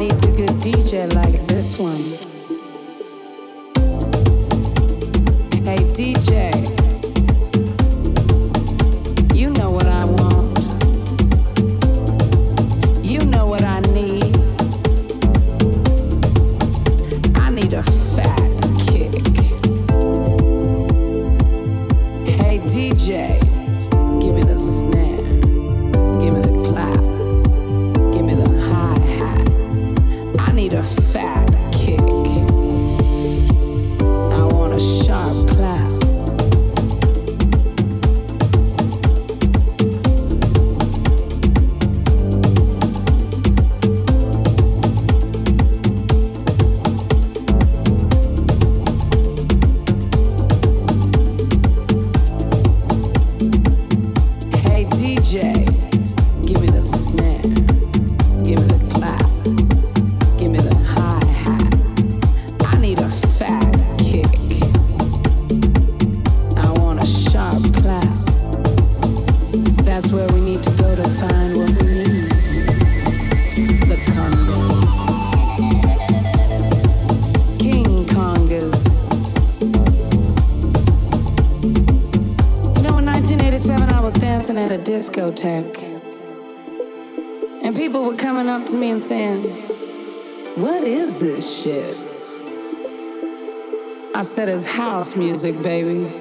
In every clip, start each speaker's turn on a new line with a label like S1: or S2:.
S1: needs a good DJ like this one. Hey, DJ. And people were coming up to me and saying, What is this shit? I said, It's house music, baby.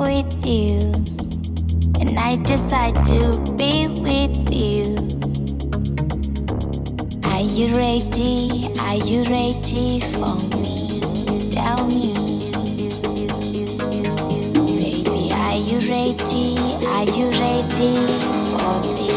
S2: With you, and I decide to be with you. Are you ready? Are you ready for me? Tell me. Baby, are you ready? Are you ready?